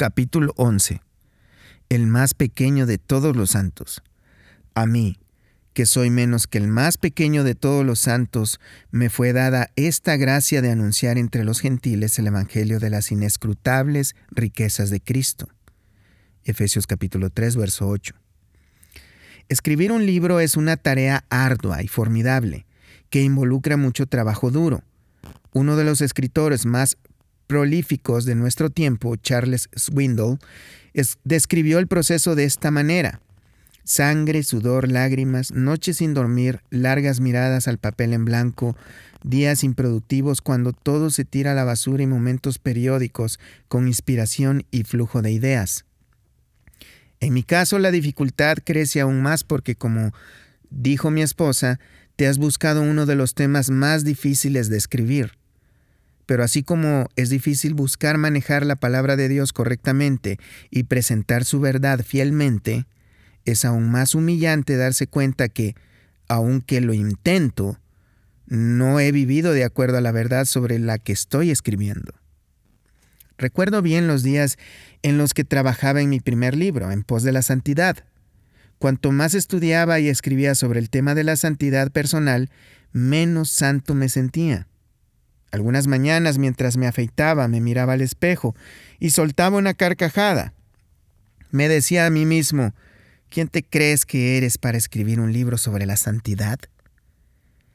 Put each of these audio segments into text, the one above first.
Capítulo 11. El más pequeño de todos los santos. A mí, que soy menos que el más pequeño de todos los santos, me fue dada esta gracia de anunciar entre los gentiles el Evangelio de las inescrutables riquezas de Cristo. Efesios capítulo 3, verso 8. Escribir un libro es una tarea ardua y formidable, que involucra mucho trabajo duro. Uno de los escritores más prolíficos de nuestro tiempo, Charles Swindoll, describió el proceso de esta manera. Sangre, sudor, lágrimas, noches sin dormir, largas miradas al papel en blanco, días improductivos cuando todo se tira a la basura y momentos periódicos con inspiración y flujo de ideas. En mi caso la dificultad crece aún más porque, como dijo mi esposa, te has buscado uno de los temas más difíciles de escribir. Pero así como es difícil buscar manejar la palabra de Dios correctamente y presentar su verdad fielmente, es aún más humillante darse cuenta que, aunque lo intento, no he vivido de acuerdo a la verdad sobre la que estoy escribiendo. Recuerdo bien los días en los que trabajaba en mi primer libro, En pos de la santidad. Cuanto más estudiaba y escribía sobre el tema de la santidad personal, menos santo me sentía. Algunas mañanas mientras me afeitaba me miraba al espejo y soltaba una carcajada. Me decía a mí mismo, ¿Quién te crees que eres para escribir un libro sobre la santidad?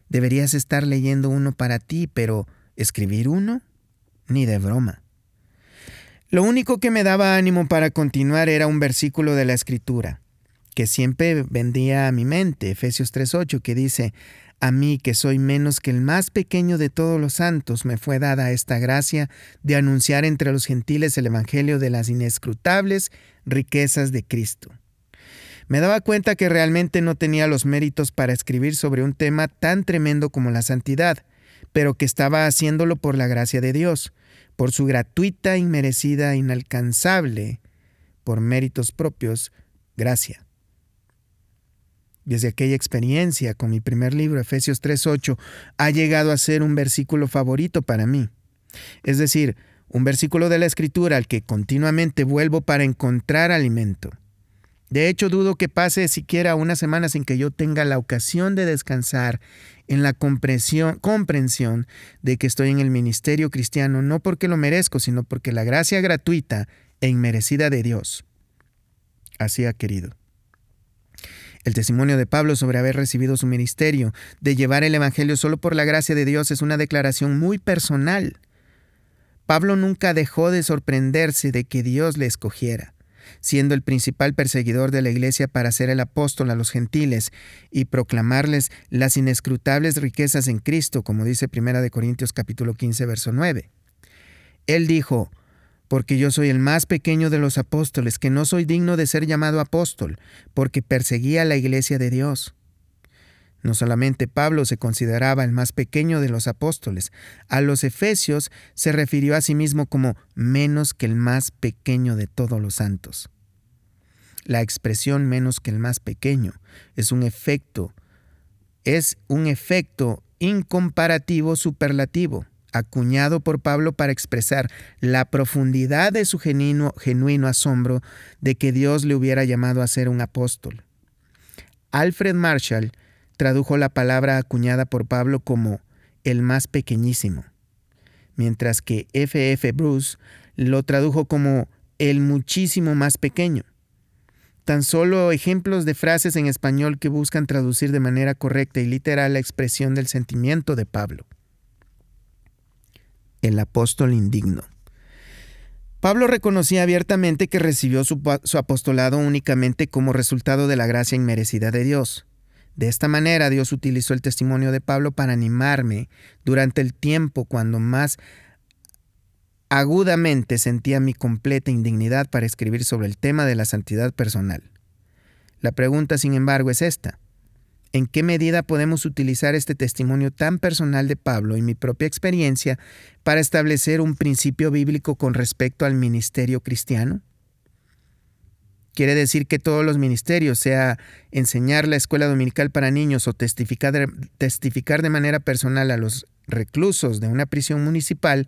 Deberías estar leyendo uno para ti, pero ¿escribir uno? Ni de broma. Lo único que me daba ánimo para continuar era un versículo de la Escritura, que siempre vendía a mi mente, Efesios 3.8, que dice, A mí que soy menos que el más pequeño de todos los santos, me fue dada esta gracia de anunciar entre los gentiles el Evangelio de las inescrutables riquezas de Cristo me daba cuenta que realmente no tenía los méritos para escribir sobre un tema tan tremendo como la santidad, pero que estaba haciéndolo por la gracia de Dios, por su gratuita, inmerecida, inalcanzable, por méritos propios, gracia. Desde aquella experiencia con mi primer libro, Efesios 3.8, ha llegado a ser un versículo favorito para mí. Es decir, un versículo de la Escritura al que continuamente vuelvo para encontrar alimento. De hecho, dudo que pase siquiera una semana sin que yo tenga la ocasión de descansar en la comprensión, comprensión de que estoy en el ministerio cristiano, no porque lo merezco, sino porque la gracia gratuita e inmerecida de Dios así ha querido. El testimonio de Pablo sobre haber recibido su ministerio, de llevar el Evangelio solo por la gracia de Dios, es una declaración muy personal. Pablo nunca dejó de sorprenderse de que Dios le escogiera siendo el principal perseguidor de la iglesia para ser el apóstol a los gentiles y proclamarles las inescrutables riquezas en Cristo, como dice 1 Corintios capítulo 15, verso 9. Él dijo, porque yo soy el más pequeño de los apóstoles, que no soy digno de ser llamado apóstol, porque perseguía la iglesia de Dios. No solamente Pablo se consideraba el más pequeño de los apóstoles, a los efesios se refirió a sí mismo como menos que el más pequeño de todos los santos. La expresión menos que el más pequeño es un efecto, es un efecto incomparativo superlativo, acuñado por Pablo para expresar la profundidad de su genuino, genuino asombro de que Dios le hubiera llamado a ser un apóstol. Alfred Marshall tradujo la palabra acuñada por Pablo como el más pequeñísimo, mientras que F.F. F. Bruce lo tradujo como el muchísimo más pequeño. Tan solo ejemplos de frases en español que buscan traducir de manera correcta y literal la expresión del sentimiento de Pablo. El apóstol indigno. Pablo reconocía abiertamente que recibió su, apostolado únicamente como resultado de la gracia inmerecida de Dios. De esta manera Dios utilizó el testimonio de Pablo para animarme durante el tiempo cuando más agudamente sentía mi completa indignidad para escribir sobre el tema de la santidad personal. La pregunta, sin embargo, es esta. ¿En qué medida podemos utilizar este testimonio tan personal de Pablo y mi propia experiencia para establecer un principio bíblico con respecto al ministerio cristiano? Quiere decir que todos los ministerios, sea enseñar la escuela dominical para niños o testificar testificar de manera personal a los reclusos de una prisión municipal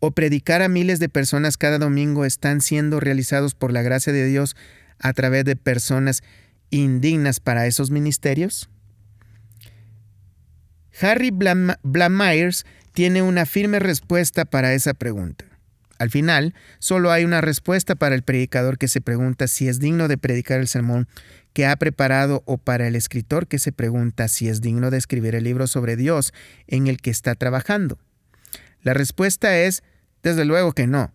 o predicar a miles de personas cada domingo están siendo realizados por la gracia de Dios a través de personas indignas para esos ministerios? Harry Myers tiene una firme respuesta para esa pregunta. Al final, solo hay una respuesta para el predicador que se pregunta si es digno de predicar el sermón que ha preparado o para el escritor que se pregunta si es digno de escribir el libro sobre Dios en el que está trabajando. La respuesta es, desde luego que no.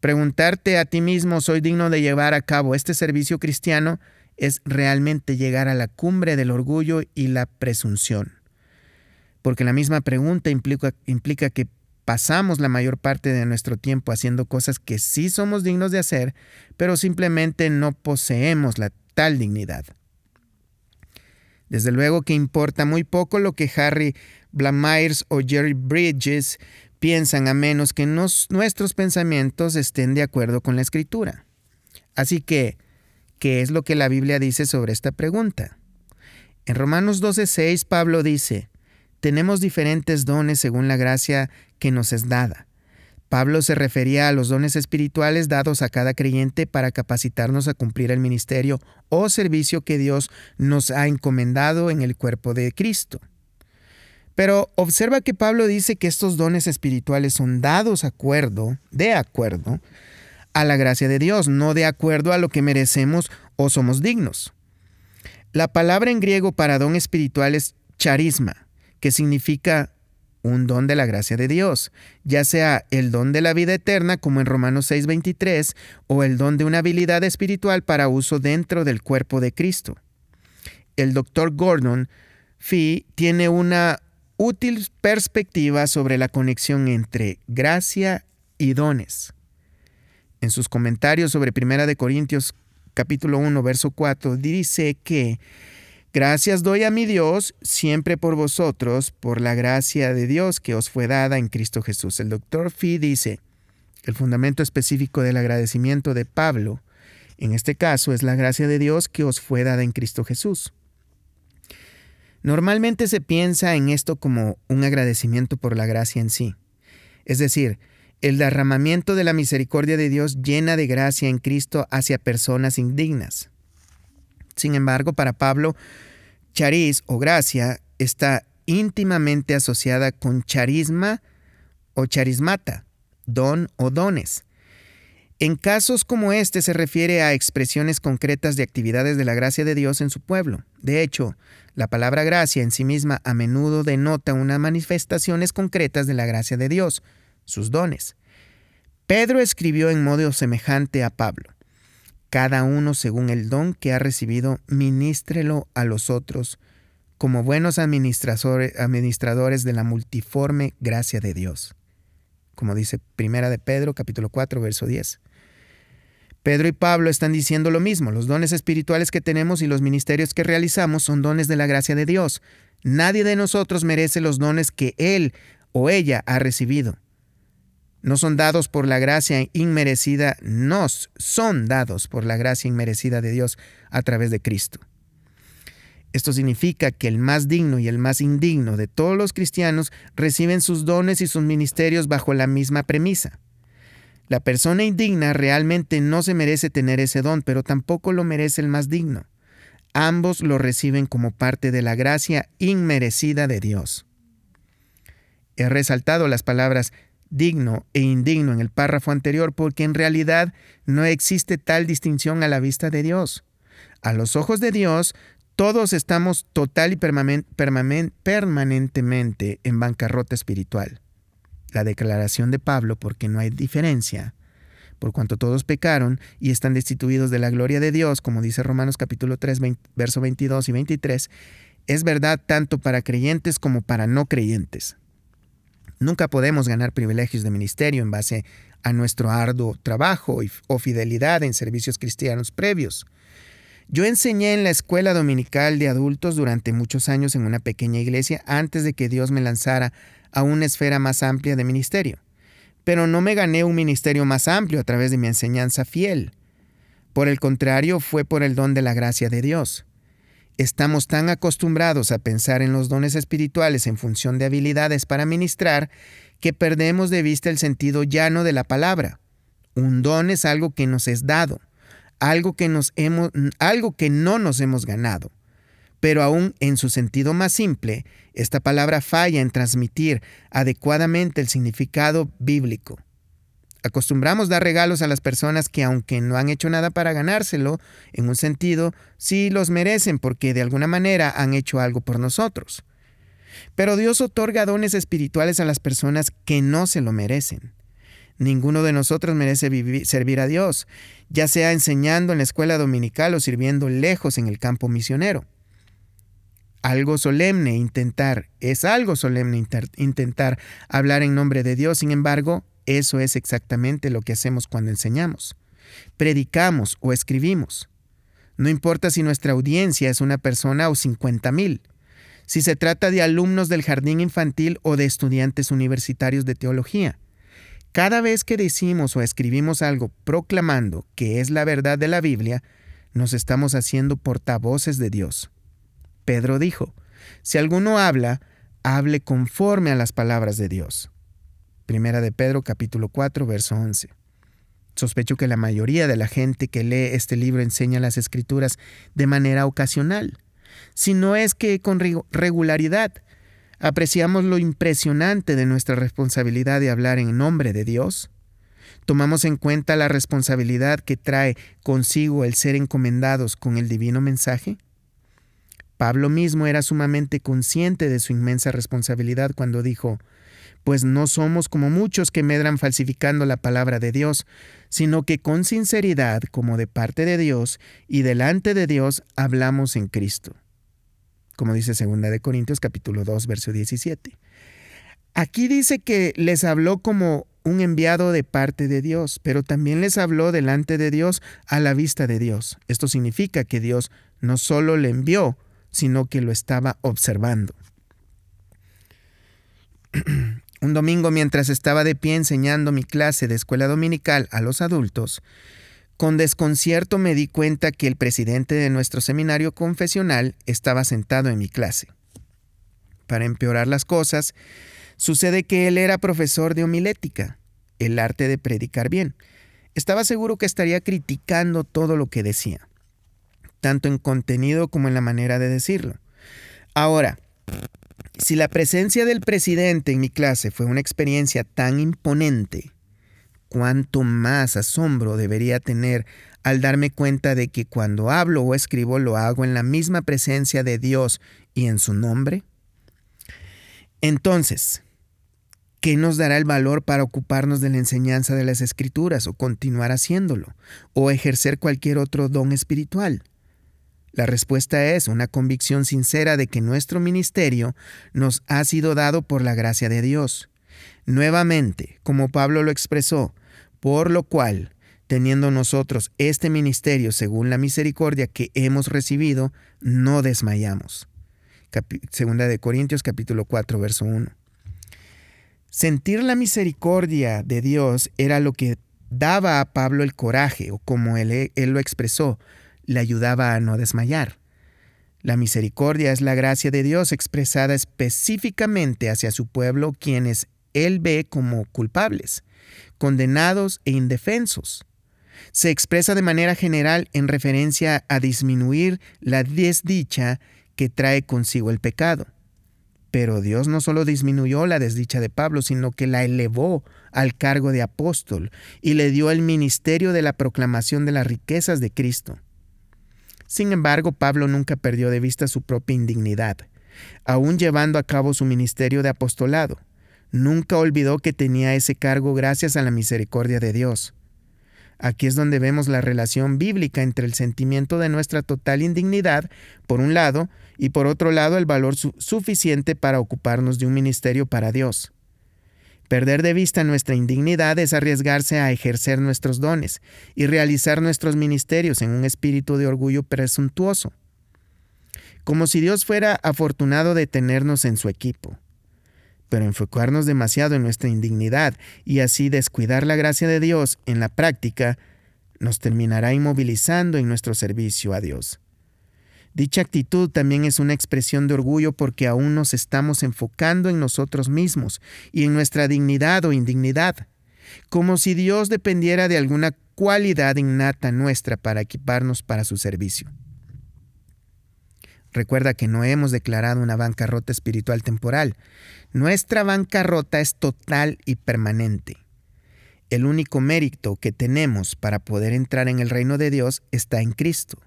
Preguntarte a ti mismo, ¿soy digno de llevar a cabo este servicio cristiano? es realmente llegar a la cumbre del orgullo y la presunción. Porque la misma pregunta implica, que pasamos la mayor parte de nuestro tiempo haciendo cosas que sí somos dignos de hacer, pero simplemente no poseemos la tal dignidad. Desde luego que importa muy poco lo que Harry Blamires o Jerry Bridges piensan a menos que nuestros pensamientos estén de acuerdo con la escritura. Así que, ¿qué es lo que la Biblia dice sobre esta pregunta? En Romanos 12:6 Pablo dice, tenemos diferentes dones según la gracia que nos es dada. Pablo se refería a los dones espirituales dados a cada creyente para capacitarnos a cumplir el ministerio o servicio que Dios nos ha encomendado en el cuerpo de Cristo. Pero observa que Pablo dice que estos dones espirituales son dados acuerdo, de acuerdo, a la gracia de Dios, no de acuerdo a lo que merecemos o somos dignos. La palabra en griego para don espiritual es charisma, que significa un don de la gracia de Dios, ya sea el don de la vida eterna, como en Romanos 6:23, o el don de una habilidad espiritual para uso dentro del cuerpo de Cristo. El doctor Gordon Fee tiene una útil perspectiva sobre la conexión entre gracia y dones. En sus comentarios sobre 1 de Corintios capítulo 1 verso 4 dice que Gracias doy a mi Dios siempre por vosotros, por la gracia de Dios que os fue dada en Cristo Jesús. El doctor Fee dice, el fundamento específico del agradecimiento de Pablo, en este caso, es la gracia de Dios que os fue dada en Cristo Jesús. Normalmente se piensa en esto como un agradecimiento por la gracia en sí, es decir, el derramamiento de la misericordia de Dios llena de gracia en Cristo hacia personas indignas. Sin embargo, para Pablo, chariz o gracia está íntimamente asociada con charisma o charismata, don o dones. En casos como este se refiere a expresiones concretas de actividades de la gracia de Dios en su pueblo. De hecho, la palabra gracia en sí misma a menudo denota unas manifestaciones concretas de la gracia de Dios, sus dones. Pedro escribió en modo semejante a Pablo cada uno según el don que ha recibido, ministrelo a los otros, como buenos administradores de la multiforme gracia de Dios. Como dice Primera de Pedro, capítulo 4, verso 10. Pedro y Pablo están diciendo lo mismo, los dones espirituales que tenemos y los ministerios que realizamos son dones de la gracia de Dios. Nadie de nosotros merece los dones que Él o ella ha recibido no son dados por la gracia inmerecida, nos son dados por la gracia inmerecida de Dios a través de Cristo. Esto significa que el más digno y el más indigno de todos los cristianos reciben sus dones y sus ministerios bajo la misma premisa. La persona indigna realmente no se merece tener ese don, pero tampoco lo merece el más digno. Ambos lo reciben como parte de la gracia inmerecida de Dios. He resaltado las palabras digno e indigno en el párrafo anterior porque en realidad no existe tal distinción a la vista de Dios. A los ojos de Dios, todos estamos total y permanentemente en bancarrota espiritual. La declaración de Pablo, porque no hay diferencia, por cuanto todos pecaron y están destituidos de la gloria de Dios, como dice Romanos capítulo 3, verso 22 y 23, es verdad tanto para creyentes como para no creyentes. Nunca podemos ganar privilegios de ministerio en base a nuestro arduo trabajo o fidelidad en servicios cristianos previos. Yo enseñé en la escuela dominical de adultos durante muchos años en una pequeña iglesia antes de que Dios me lanzara a una esfera más amplia de ministerio. Pero no me gané un ministerio más amplio a través de mi enseñanza fiel. Por el contrario, fue por el don de la gracia de Dios. Estamos tan acostumbrados a pensar en los dones espirituales en función de habilidades para ministrar que perdemos de vista el sentido llano de la palabra. Un don es algo que nos es dado, algo que, nos hemos, algo que no nos hemos ganado. Pero aún en su sentido más simple, esta palabra falla en transmitir adecuadamente el significado bíblico. Acostumbramos dar regalos a las personas que aunque no han hecho nada para ganárselo, en un sentido, sí los merecen porque de alguna manera han hecho algo por nosotros. Pero Dios otorga dones espirituales a las personas que no se lo merecen. Ninguno de nosotros merece servir a Dios, ya sea enseñando en la escuela dominical o sirviendo lejos en el campo misionero. Algo solemne intentar, es algo solemne intentar hablar en nombre de Dios, sin embargo, eso es exactamente lo que hacemos cuando enseñamos. Predicamos o escribimos. No importa si nuestra audiencia es una persona o 50 mil, si se trata de alumnos del jardín infantil o de estudiantes universitarios de teología. Cada vez que decimos o escribimos algo proclamando que es la verdad de la Biblia, nos estamos haciendo portavoces de Dios. Pedro dijo, si alguno habla, hable conforme a las palabras de Dios. Primera de Pedro capítulo 4, verso 11. Sospecho que la mayoría de la gente que lee este libro enseña las escrituras de manera ocasional, si no es que con regularidad. Apreciamos lo impresionante de nuestra responsabilidad de hablar en nombre de Dios. Tomamos en cuenta la responsabilidad que trae consigo el ser encomendados con el divino mensaje. Pablo mismo era sumamente consciente de su inmensa responsabilidad cuando dijo, pues no somos como muchos que medran falsificando la palabra de Dios, sino que con sinceridad, como de parte de Dios y delante de Dios, hablamos en Cristo. Como dice 2 de Corintios capítulo 2, verso 17. Aquí dice que les habló como un enviado de parte de Dios, pero también les habló delante de Dios a la vista de Dios. Esto significa que Dios no solo le envió, sino que lo estaba observando. Un domingo mientras estaba de pie enseñando mi clase de escuela dominical a los adultos, con desconcierto me di cuenta que el presidente de nuestro seminario confesional estaba sentado en mi clase. Para empeorar las cosas, sucede que él era profesor de homilética, el arte de predicar bien. Estaba seguro que estaría criticando todo lo que decía, tanto en contenido como en la manera de decirlo. Ahora, si la presencia del presidente en mi clase fue una experiencia tan imponente, cuánto más asombro debería tener al darme cuenta de que cuando hablo o escribo lo hago en la misma presencia de Dios y en su nombre. Entonces, ¿qué nos dará el valor para ocuparnos de la enseñanza de las escrituras o continuar haciéndolo o ejercer cualquier otro don espiritual? La respuesta es una convicción sincera de que nuestro ministerio nos ha sido dado por la gracia de Dios. Nuevamente, como Pablo lo expresó, por lo cual, teniendo nosotros este ministerio según la misericordia que hemos recibido, no desmayamos. Segunda de Corintios capítulo 4 verso 1. Sentir la misericordia de Dios era lo que daba a Pablo el coraje, o como él, él lo expresó, le ayudaba a no desmayar. La misericordia es la gracia de Dios expresada específicamente hacia su pueblo, quienes Él ve como culpables, condenados e indefensos. Se expresa de manera general en referencia a disminuir la desdicha que trae consigo el pecado. Pero Dios no solo disminuyó la desdicha de Pablo, sino que la elevó al cargo de apóstol y le dio el ministerio de la proclamación de las riquezas de Cristo. Sin embargo, Pablo nunca perdió de vista su propia indignidad, aún llevando a cabo su ministerio de apostolado. Nunca olvidó que tenía ese cargo gracias a la misericordia de Dios. Aquí es donde vemos la relación bíblica entre el sentimiento de nuestra total indignidad, por un lado, y por otro lado el valor suficiente para ocuparnos de un ministerio para Dios. Perder de vista nuestra indignidad es arriesgarse a ejercer nuestros dones y realizar nuestros ministerios en un espíritu de orgullo presuntuoso, como si Dios fuera afortunado de tenernos en su equipo. Pero enfocarnos demasiado en nuestra indignidad y así descuidar la gracia de Dios en la práctica nos terminará inmovilizando en nuestro servicio a Dios. Dicha actitud también es una expresión de orgullo porque aún nos estamos enfocando en nosotros mismos y en nuestra dignidad o indignidad, como si Dios dependiera de alguna cualidad innata nuestra para equiparnos para su servicio. Recuerda que no hemos declarado una bancarrota espiritual temporal. Nuestra bancarrota es total y permanente. El único mérito que tenemos para poder entrar en el reino de Dios está en Cristo.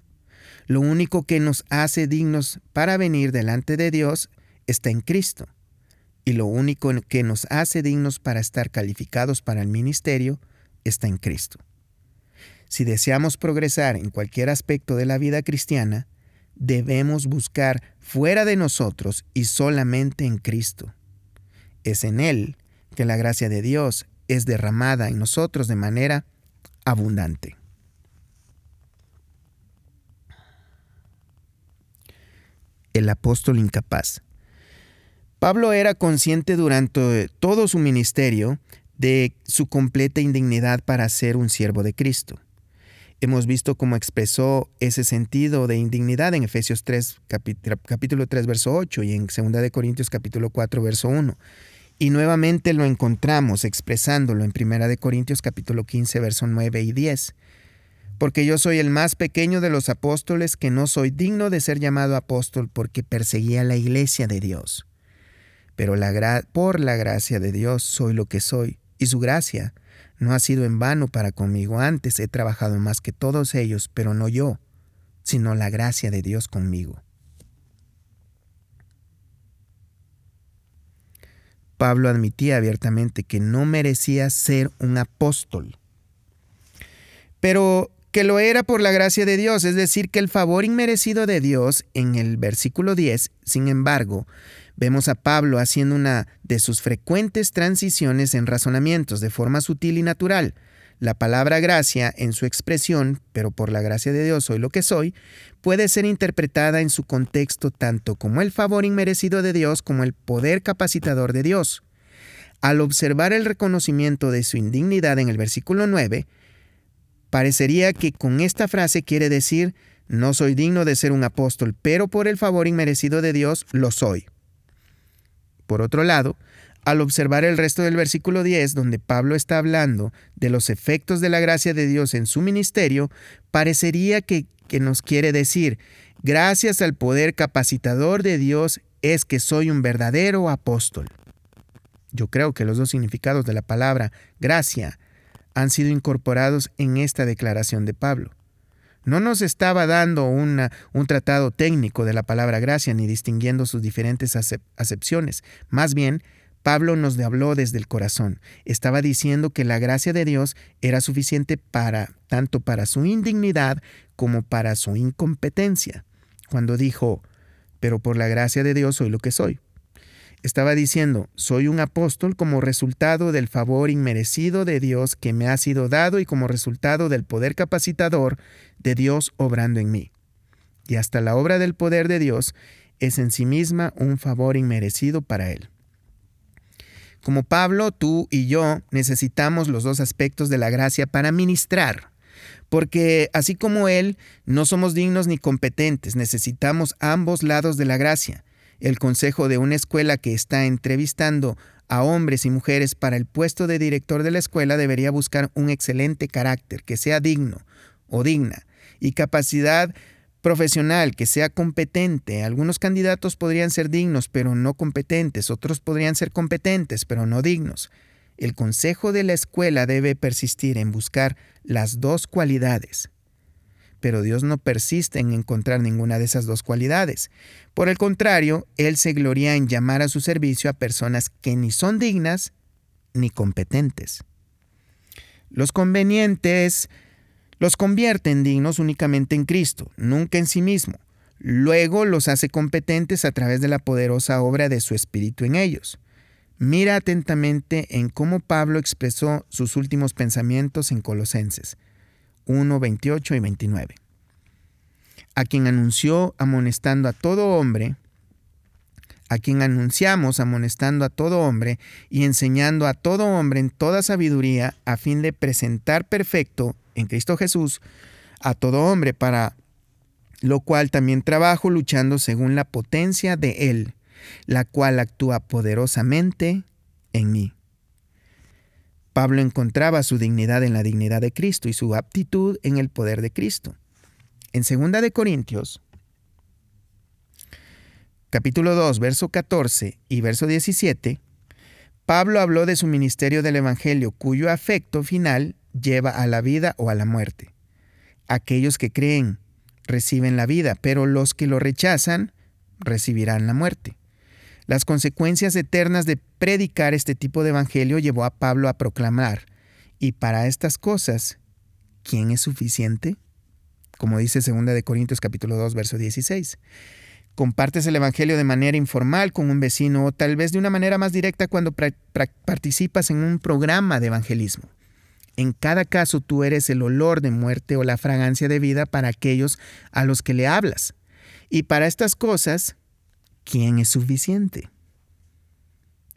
Lo único que nos hace dignos para venir delante de Dios está en Cristo. Y lo único que nos hace dignos para estar calificados para el ministerio está en Cristo. Si deseamos progresar en cualquier aspecto de la vida cristiana, debemos buscar fuera de nosotros y solamente en Cristo. Es en Él que la gracia de Dios es derramada en nosotros de manera abundante. El apóstol incapaz. Pablo era consciente durante todo su ministerio de su completa indignidad para ser un siervo de Cristo. Hemos visto cómo expresó ese sentido de indignidad en Efesios 3, capítulo 3, verso 8 y en 2 de Corintios capítulo 4, verso 1. Y nuevamente lo encontramos expresándolo en 1 de Corintios capítulo 15, verso 9 y 10. Porque yo soy el más pequeño de los apóstoles que no soy digno de ser llamado apóstol porque perseguía la iglesia de Dios. Pero por la gracia de Dios soy lo que soy, y su gracia no ha sido en vano para conmigo. Antes he trabajado más que todos ellos, pero no yo, sino la gracia de Dios conmigo. Pablo admitía abiertamente que no merecía ser un apóstol, pero que lo era por la gracia de Dios, es decir, que el favor inmerecido de Dios en el versículo 10, sin embargo, Vemos a Pablo haciendo una de sus frecuentes transiciones en razonamientos de forma sutil y natural. La palabra gracia en su expresión, pero por la gracia de Dios soy lo que soy, puede ser interpretada en su contexto tanto como el favor inmerecido de Dios como el poder capacitador de Dios. Al observar el reconocimiento de su indignidad en el versículo 9, parecería que con esta frase quiere decir, no soy digno de ser un apóstol, pero por el favor inmerecido de Dios lo soy. Por otro lado, al observar el resto del versículo 10, donde Pablo está hablando de los efectos de la gracia de Dios en su ministerio, parecería que, que, nos quiere decir, gracias al poder capacitador de Dios es que soy un verdadero apóstol. Yo creo que los dos significados de la palabra gracia han sido incorporados en esta declaración de Pablo. No nos estaba dando un tratado técnico de la palabra gracia ni distinguiendo sus diferentes acepciones. Más bien, Pablo nos habló desde el corazón. Estaba diciendo que la gracia de Dios era suficiente para tanto para su indignidad como para su incompetencia. Cuando dijo, pero por la gracia de Dios soy lo que soy. Estaba diciendo, soy un apóstol como resultado del favor inmerecido de Dios que me ha sido dado y como resultado del poder capacitador de Dios obrando en mí. Y hasta la obra del poder de Dios es en sí misma un favor inmerecido para Él. Como Pablo, tú y yo necesitamos los dos aspectos de la gracia para ministrar, porque así como Él, no somos dignos ni competentes, necesitamos ambos lados de la gracia el consejo de una escuela que está entrevistando a hombres y mujeres para el puesto de director de la escuela debería buscar un excelente carácter, que sea digno o digna, y capacidad profesional, que sea competente. Algunos candidatos podrían ser dignos, pero no competentes, otros podrían ser competentes, pero no dignos. El consejo de la escuela debe persistir en buscar las dos cualidades pero Dios no persiste en encontrar ninguna de esas dos cualidades. Por el contrario, Él se gloria en llamar a su servicio a personas que ni son dignas ni competentes. Los convenientes los convierten dignos únicamente en Cristo, nunca en sí mismo. Luego los hace competentes a través de la poderosa obra de su Espíritu en ellos. Mira atentamente en cómo Pablo expresó sus últimos pensamientos en Colosenses. 1, 28 y 29. A quien anunció amonestando a todo hombre, a quien anunciamos amonestando a todo hombre y enseñando a todo hombre en toda sabiduría, a fin de presentar perfecto en Cristo Jesús a todo hombre para lo cual también trabajo luchando según la potencia de Él, la cual actúa poderosamente en mí. Pablo encontraba su dignidad en la dignidad de Cristo y su aptitud en el poder de Cristo. En 2 de Corintios, capítulo 2, verso 14 y verso 17, Pablo habló de su ministerio del Evangelio, cuyo afecto final lleva a la vida o a la muerte. Aquellos que creen reciben la vida, pero los que lo rechazan recibirán la muerte. Las consecuencias eternas de predicar este tipo de evangelio llevó a Pablo a proclamar, y para estas cosas, ¿quién es suficiente? Como dice 2 de Corintios capítulo 2 verso 16. Compartes el evangelio de manera informal con un vecino o tal vez de una manera más directa cuando participas en un programa de evangelismo. En cada caso tú eres el olor de muerte o la fragancia de vida para aquellos a los que le hablas. Y para estas cosas, ¿quién es suficiente?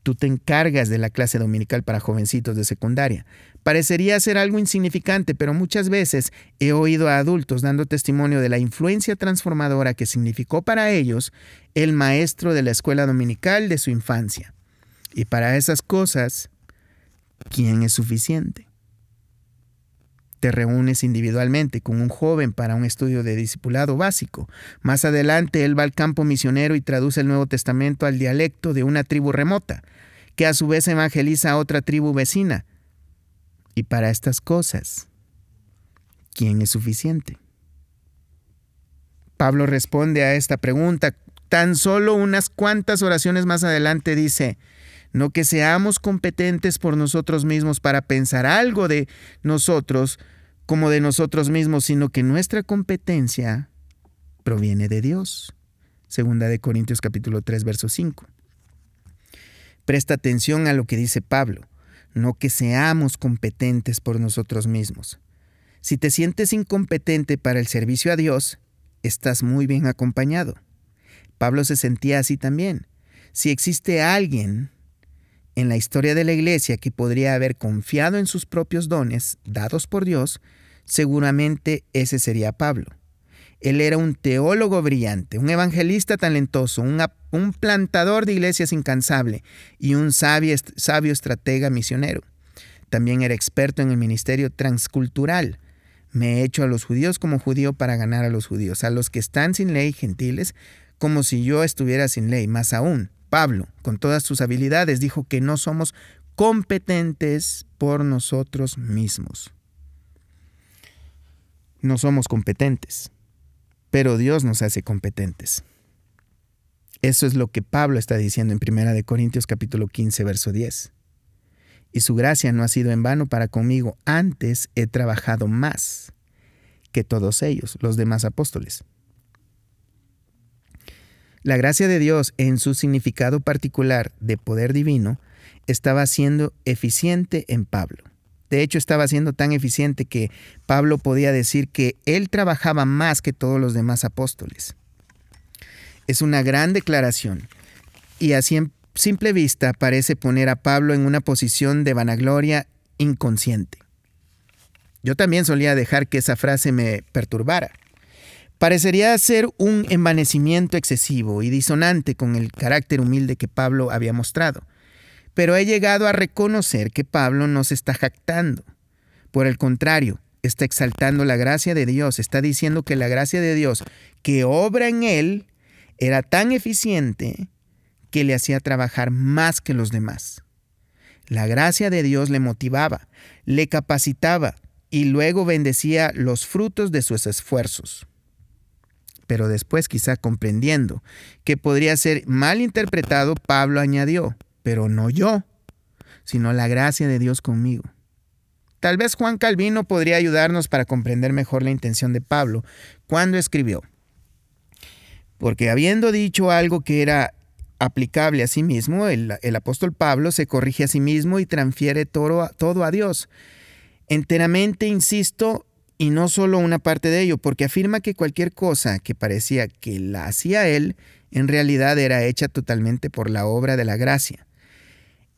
Tú te encargas de la clase dominical para jovencitos de secundaria. Parecería ser algo insignificante, pero muchas veces he oído a adultos dando testimonio de la influencia transformadora que significó para ellos el maestro de la escuela dominical de su infancia. Y para esas cosas, ¿quién es suficiente? Te reúnes individualmente con un joven para un estudio de discipulado básico. Más adelante él va al campo misionero y traduce el Nuevo Testamento al dialecto de una tribu remota, que a su vez evangeliza a otra tribu vecina. Y para estas cosas, ¿quién es suficiente? Pablo responde a esta pregunta tan solo unas cuantas oraciones más adelante dice, no que seamos competentes por nosotros mismos para pensar algo de nosotros como de nosotros mismos, sino que nuestra competencia proviene de Dios. Segunda de Corintios capítulo 3 verso 5. Presta atención a lo que dice Pablo, no que seamos competentes por nosotros mismos. Si te sientes incompetente para el servicio a Dios, estás muy bien acompañado. Pablo se sentía así también. Si existe alguien en la historia de la iglesia que podría haber confiado en sus propios dones dados por Dios, seguramente ese sería Pablo. Él era un teólogo brillante, un evangelista talentoso, un, plantador de iglesias incansable y un sabio, sabio estratega misionero. También era experto en el ministerio transcultural. Me he hecho a los judíos como judío para ganar a los judíos, a los que están sin ley gentiles, como si yo estuviera sin ley, más aún Pablo, con todas sus habilidades, dijo que no somos competentes por nosotros mismos. No somos competentes, pero Dios nos hace competentes. Eso es lo que Pablo está diciendo en 1 Corintios capítulo 15, verso 10. Y su gracia no ha sido en vano para conmigo, antes he trabajado más que todos ellos, los demás apóstoles. La gracia de Dios, en su significado particular de poder divino, estaba siendo eficiente en Pablo. De hecho, estaba siendo tan eficiente que Pablo podía decir que él trabajaba más que todos los demás apóstoles. Es una gran declaración y a simple vista parece poner a Pablo en una posición de vanagloria inconsciente. Yo también solía dejar que esa frase me perturbara. Parecería ser un envanecimiento excesivo y disonante con el carácter humilde que Pablo había mostrado. Pero he llegado a reconocer que Pablo no se está jactando. Por el contrario, está exaltando la gracia de Dios, está diciendo que la gracia de Dios que obra en él era tan eficiente que le hacía trabajar más que los demás. La gracia de Dios le motivaba, le capacitaba y luego bendecía los frutos de sus esfuerzos pero después quizá comprendiendo que podría ser mal interpretado, Pablo añadió, pero no yo, sino la gracia de Dios conmigo. Tal vez Juan Calvino podría ayudarnos para comprender mejor la intención de Pablo cuando escribió. Porque habiendo dicho algo que era aplicable a sí mismo, el, apóstol Pablo se corrige a sí mismo y transfiere todo a Dios. Enteramente, insisto, y no solo una parte de ello, porque afirma que cualquier cosa que parecía que la hacía él, en realidad era hecha totalmente por la obra de la gracia.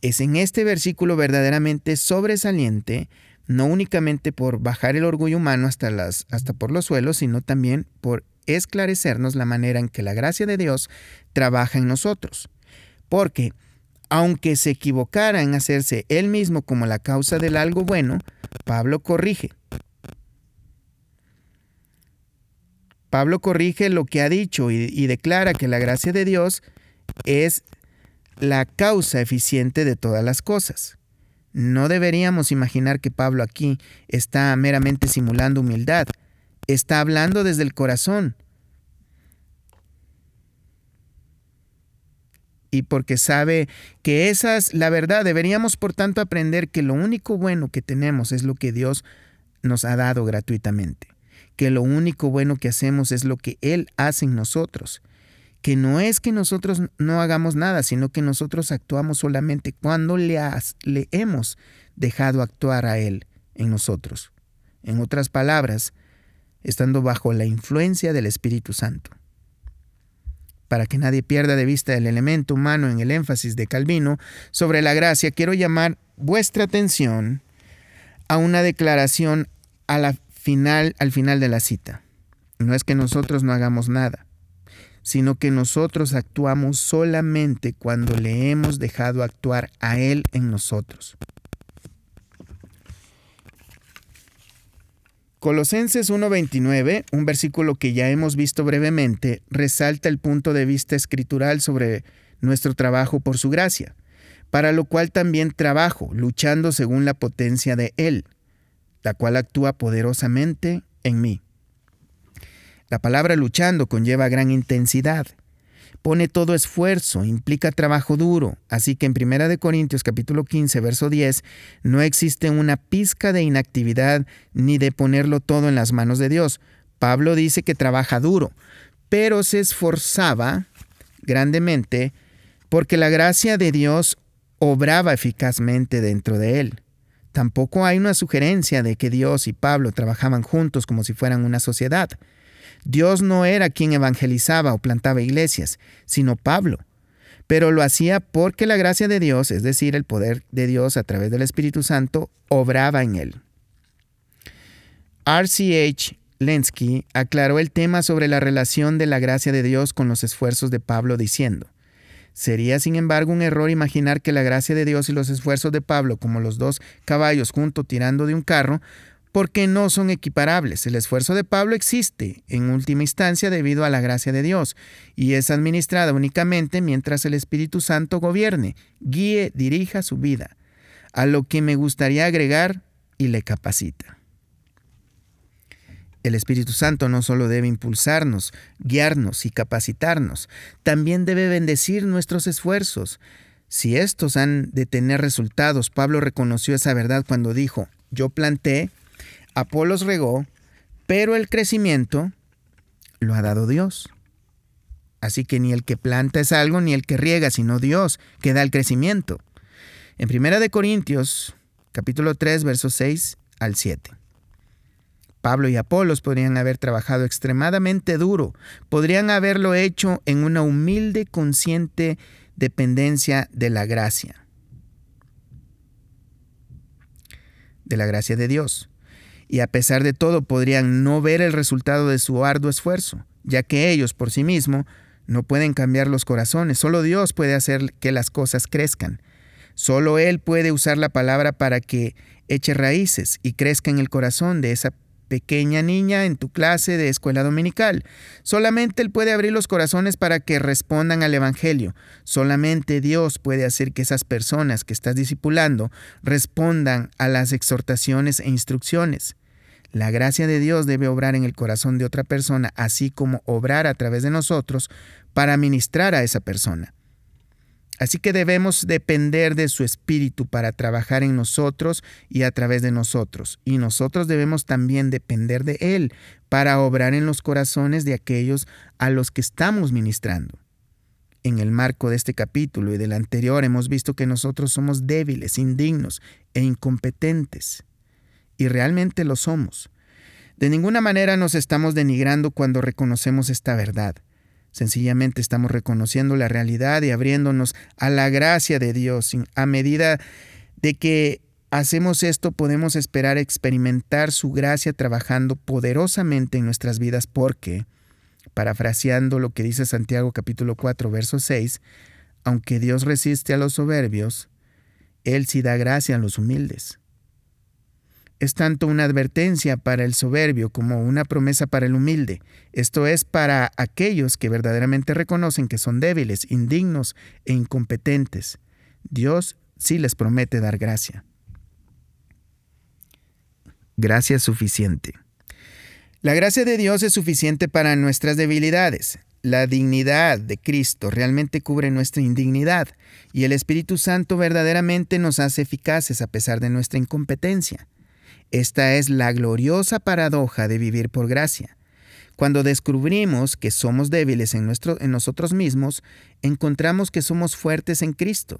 Es en este versículo verdaderamente sobresaliente, no únicamente por bajar el orgullo humano hasta, las, hasta por los suelos, sino también por esclarecernos la manera en que la gracia de Dios trabaja en nosotros. Porque, aunque se equivocara en hacerse él mismo como la causa del algo bueno, Pablo corrige. Pablo corrige lo que ha dicho y, declara que la gracia de Dios es la causa eficiente de todas las cosas. No deberíamos imaginar que Pablo aquí está meramente simulando humildad, está hablando desde el corazón. Y porque sabe que esa es la verdad, deberíamos por tanto aprender que lo único bueno que tenemos es lo que Dios nos ha dado gratuitamente, que lo único bueno que hacemos es lo que Él hace en nosotros que no es que nosotros no hagamos nada, sino que nosotros actuamos solamente cuando le, le hemos dejado actuar a Él en nosotros. En otras palabras, estando bajo la influencia del Espíritu Santo. Para que nadie pierda de vista el elemento humano en el énfasis de Calvino sobre la gracia, quiero llamar vuestra atención a una declaración a la final, al final de la cita. No es que nosotros no hagamos nada, sino que nosotros actuamos solamente cuando le hemos dejado actuar a Él en nosotros. Colosenses 1.29, un versículo que ya hemos visto brevemente, resalta el punto de vista escritural sobre nuestro trabajo por su gracia, para lo cual también trabajo, luchando según la potencia de Él, la cual actúa poderosamente en mí. La palabra luchando conlleva gran intensidad. Pone todo esfuerzo, implica trabajo duro, así que en 1 Corintios capítulo 15, verso 10, no existe una pizca de inactividad ni de ponerlo todo en las manos de Dios. Pablo dice que trabaja duro, pero se esforzaba grandemente porque la gracia de Dios obraba eficazmente dentro de él. Tampoco hay una sugerencia de que Dios y Pablo trabajaban juntos como si fueran una sociedad. Dios no era quien evangelizaba o plantaba iglesias, sino Pablo. Pero lo hacía porque la gracia de Dios, es decir, el poder de Dios a través del Espíritu Santo, obraba en él. R.C.H. Lenski aclaró el tema sobre la relación de la gracia de Dios con los esfuerzos de Pablo diciendo, Sería, sin embargo, un error imaginar que la gracia de Dios y los esfuerzos de Pablo, como los dos caballos juntos tirando de un carro, porque no son equiparables. El esfuerzo de Pablo existe, en última instancia, debido a la gracia de Dios, y es administrada únicamente mientras el Espíritu Santo gobierne, guíe, dirija su vida, a lo que me gustaría agregar y le capacita. El Espíritu Santo no solo debe impulsarnos, guiarnos y capacitarnos, también debe bendecir nuestros esfuerzos. Si estos han de tener resultados, Pablo reconoció esa verdad cuando dijo, yo planté, Apolos regó, pero el crecimiento lo ha dado Dios. Así que ni el que planta es algo, ni el que riega, sino Dios, que da el crecimiento. En 1 de Corintios, capítulo 3, versos 6 al 7. Pablo y Apolos podrían haber trabajado extremadamente duro, podrían haberlo hecho en una humilde, consciente dependencia de la gracia. De la gracia de Dios y a pesar de todo podrían no ver el resultado de su arduo esfuerzo, ya que ellos por sí mismos no pueden cambiar los corazones, solo Dios puede hacer que las cosas crezcan. Solo Él puede usar la palabra para que eche raíces y crezca en el corazón de esa pequeña niña en tu clase de escuela dominical. Solamente Él puede abrir los corazones para que respondan al Evangelio. Solamente Dios puede hacer que esas personas que estás discipulando respondan a las exhortaciones e instrucciones. La gracia de Dios debe obrar en el corazón de otra persona, así como obrar a través de nosotros para ministrar a esa persona. Así que debemos depender de su espíritu para trabajar en nosotros y a través de nosotros. Y nosotros debemos también depender de Él para obrar en los corazones de aquellos a los que estamos ministrando. En el marco de este capítulo y del anterior hemos visto que nosotros somos débiles, indignos e incompetentes y realmente lo somos. De ninguna manera nos estamos denigrando cuando reconocemos esta verdad. Sencillamente estamos reconociendo la realidad y abriéndonos a la gracia de Dios. A medida de que hacemos esto, podemos esperar experimentar su gracia trabajando poderosamente en nuestras vidas porque parafraseando lo que dice Santiago capítulo 4, verso 6, aunque Dios resiste a los soberbios, Él sí da gracia a los humildes. Es tanto una advertencia para el soberbio como una promesa para el humilde. Esto es para aquellos que verdaderamente reconocen que son débiles, indignos e incompetentes. Dios sí les promete dar gracia. Gracia suficiente. La gracia de Dios es suficiente para nuestras debilidades. La dignidad de Cristo realmente cubre nuestra indignidad y el Espíritu Santo verdaderamente nos hace eficaces a pesar de nuestra incompetencia. Esta es la gloriosa paradoja de vivir por gracia. Cuando descubrimos que somos débiles en, nosotros mismos, encontramos que somos fuertes en Cristo.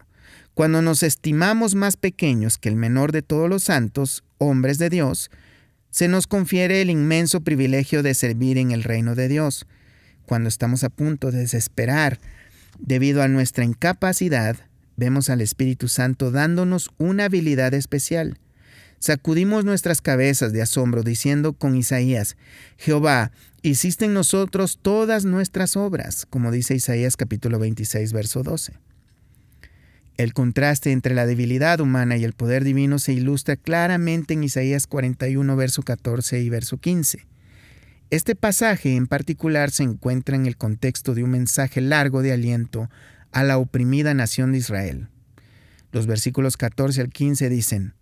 Cuando nos estimamos más pequeños que el menor de todos los santos, hombres de Dios, se nos confiere el inmenso privilegio de servir en el reino de Dios. Cuando estamos a punto de desesperar debido a nuestra incapacidad, vemos al Espíritu Santo dándonos una habilidad especial. Sacudimos nuestras cabezas de asombro diciendo con Isaías, Jehová, hiciste en nosotros todas nuestras obras, como dice Isaías capítulo 26, verso 12. El contraste entre la debilidad humana y el poder divino se ilustra claramente en Isaías 41, verso 14 y verso 15. Este pasaje en particular se encuentra en el contexto de un mensaje largo de aliento a la oprimida nación de Israel. Los versículos 14 al 15 dicen,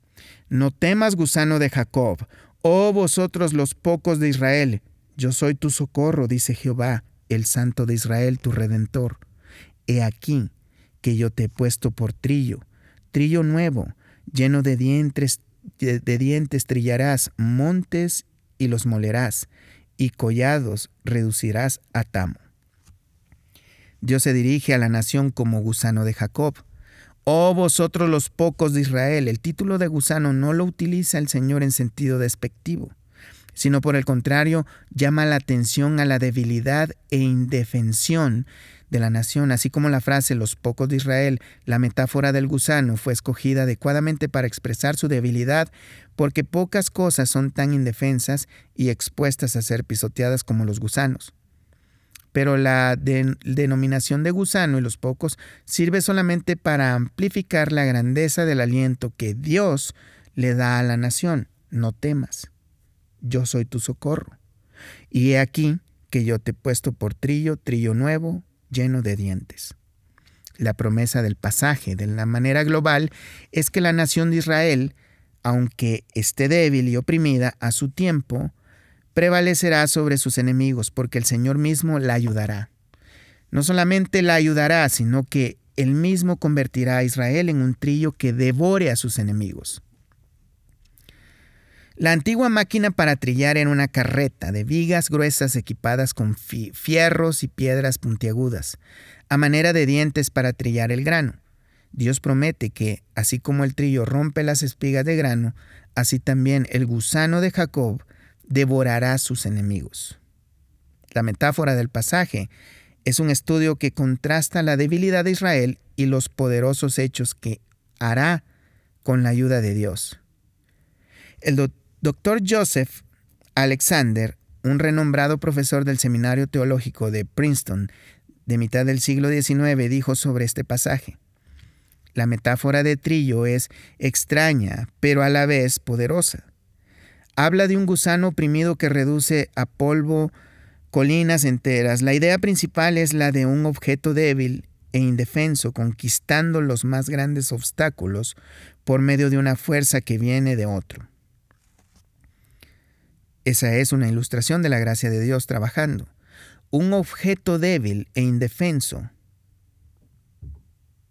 No temas, gusano de Jacob, oh vosotros los pocos de Israel, yo soy tu socorro, dice Jehová, el Santo de Israel, tu Redentor. He aquí, que yo te he puesto por trillo, trillo nuevo, lleno de dientes, de, dientes trillarás montes y los molerás, y collados reducirás a tamo. Dios se dirige a la nación como gusano de Jacob. Oh vosotros los pocos de Israel, el título de gusano no lo utiliza el Señor en sentido despectivo, sino por el contrario llama la atención a la debilidad e indefensión de la nación, así como la frase los pocos de Israel, la metáfora del gusano fue escogida adecuadamente para expresar su debilidad, porque pocas cosas son tan indefensas y expuestas a ser pisoteadas como los gusanos. Pero la denominación de gusano y los pocos sirve solamente para amplificar la grandeza del aliento que Dios le da a la nación. No temas, yo soy tu socorro. Y he aquí que yo te he puesto por trillo, trillo nuevo, lleno de dientes. La promesa del pasaje de la manera global es que la nación de Israel, aunque esté débil y oprimida a su tiempo, prevalecerá sobre sus enemigos porque el Señor mismo la ayudará. No solamente la ayudará, sino que él mismo convertirá a Israel en un trillo que devore a sus enemigos. La antigua máquina para trillar era una carreta de vigas gruesas equipadas con fierros y piedras puntiagudas, a manera de dientes para trillar el grano. Dios promete que, así como el trillo rompe las espigas de grano, así también el gusano de Jacob devorará a sus enemigos. La metáfora del pasaje es un estudio que contrasta la debilidad de Israel y los poderosos hechos que hará con la ayuda de Dios. El, Dr. Joseph Alexander, un renombrado profesor del Seminario Teológico de Princeton de mitad del siglo XIX, dijo sobre este pasaje. La metáfora de trillo es extraña, pero a la vez poderosa. Habla de un gusano oprimido que reduce a polvo colinas enteras. La idea principal es la de un objeto débil e indefenso conquistando los más grandes obstáculos por medio de una fuerza que viene de otro. Esa es una ilustración de la gracia de Dios trabajando. Un objeto débil e indefenso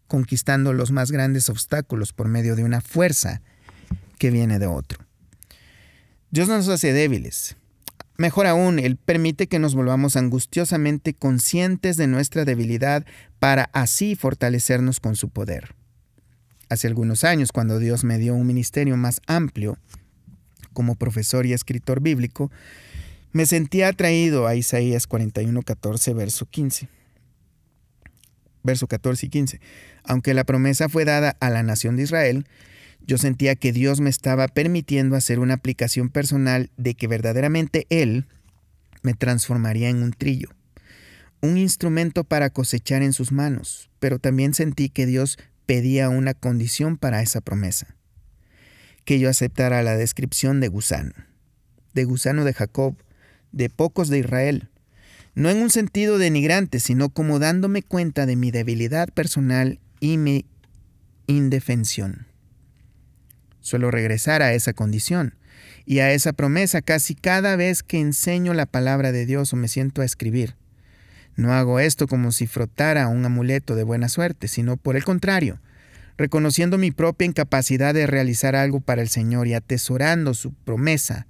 conquistando los más grandes obstáculos por medio de una fuerza que viene de otro. Dios no nos hace débiles. Mejor aún, Él permite que nos volvamos angustiosamente conscientes de nuestra debilidad para así fortalecernos con su poder. Hace algunos años, cuando Dios me dio un ministerio más amplio, como profesor y escritor bíblico, me sentía atraído a Isaías 41, 14, verso 15. Verso 14 y 15. Aunque la promesa fue dada a la nación de Israel, yo sentía que Dios me estaba permitiendo hacer una aplicación personal de que verdaderamente Él me transformaría en un trillo. un instrumento para cosechar en sus manos, pero también sentí que Dios pedía una condición para esa promesa, que yo aceptara la descripción de gusano, de gusano de Jacob, de pocos de Israel, no en un sentido denigrante, sino como dándome cuenta de mi debilidad personal y mi indefensión. Suelo regresar a esa condición y a esa promesa casi cada vez que enseño la palabra de Dios o me siento a escribir. No hago esto como si frotara un amuleto de buena suerte, sino por el contrario, reconociendo mi propia incapacidad de realizar algo para el Señor y atesorando su promesa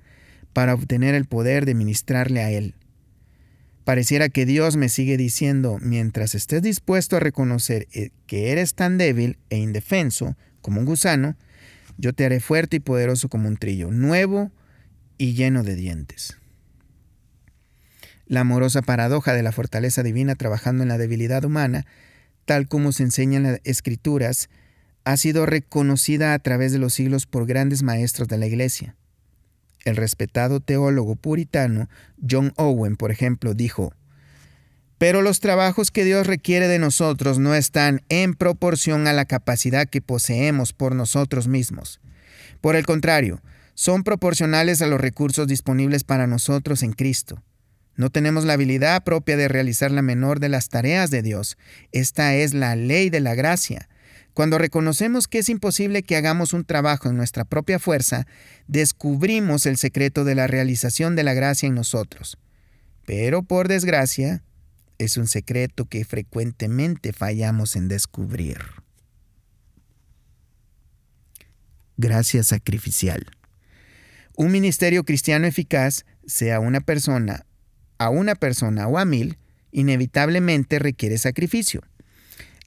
para obtener el poder de ministrarle a Él. Pareciera que Dios me sigue diciendo, mientras estés dispuesto a reconocer eh, que eres tan débil e indefenso como un gusano, yo te haré fuerte y poderoso como un trillo, nuevo y lleno de dientes. La amorosa paradoja de la fortaleza divina trabajando en la debilidad humana, tal como se enseña en las escrituras, ha sido reconocida a través de los siglos por grandes maestros de la Iglesia. El respetado teólogo puritano John Owen, por ejemplo, dijo, pero los trabajos que Dios requiere de nosotros no están en proporción a la capacidad que poseemos por nosotros mismos. Por el contrario, son proporcionales a los recursos disponibles para nosotros en Cristo. No tenemos la habilidad propia de realizar la menor de las tareas de Dios. Esta es la ley de la gracia. Cuando reconocemos que es imposible que hagamos un trabajo en nuestra propia fuerza, descubrimos el secreto de la realización de la gracia en nosotros. Pero por desgracia, es un secreto que frecuentemente fallamos en descubrir. Gracia sacrificial. Un ministerio cristiano eficaz, sea una persona, a una persona o a mil, inevitablemente requiere sacrificio.